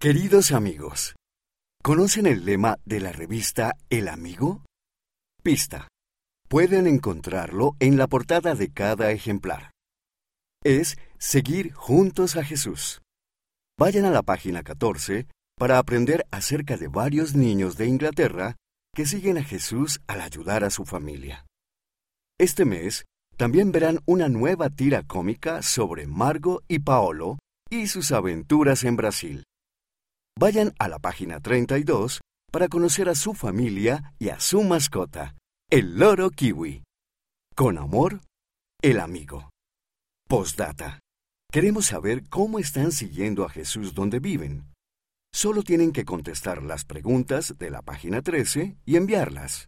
Queridos amigos, ¿conocen el lema de la revista El Amigo? Pista. Pueden encontrarlo en la portada de cada ejemplar. Es seguir juntos a Jesús. Vayan a la página 14 para aprender acerca de varios niños de Inglaterra que siguen a Jesús al ayudar a su familia. Este mes también verán una nueva tira cómica sobre Margo y Paolo y sus aventuras en Brasil. Vayan a la página 32 para conocer a su familia y a su mascota, el loro kiwi. Con amor, el amigo. Postdata. Queremos saber cómo están siguiendo a Jesús donde viven. Solo tienen que contestar las preguntas de la página 13 y enviarlas.